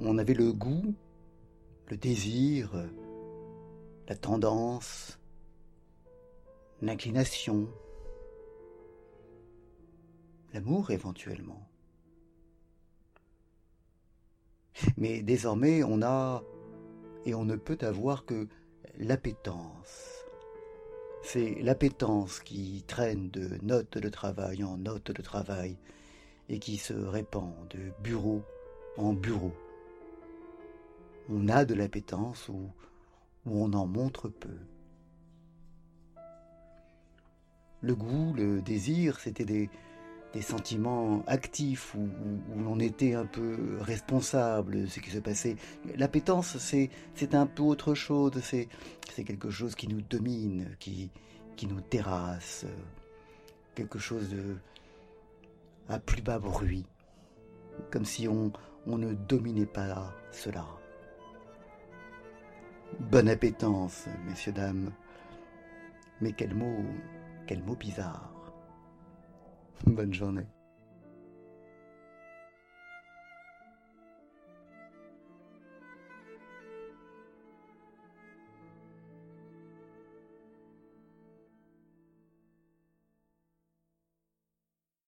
on avait le goût, le désir, la tendance, l'inclination, l'amour éventuellement. Mais désormais, on a et on ne peut avoir que l'appétence. C'est l'appétence qui traîne de note de travail en note de travail et qui se répand de bureau en bureau. On a de l'appétence ou, on en montre peu. Le goût, le désir, c'était des, sentiments actifs où, l'on était un peu responsable de ce qui se passait. L'appétence, c'est, un peu autre chose, c'est, quelque chose qui nous domine, qui, nous terrasse, quelque chose de à plus bas bruit, comme si on ne dominait pas cela. Bonne appétence, messieurs, dames. Mais quel mot, quel mot bizarre. Bonne journée.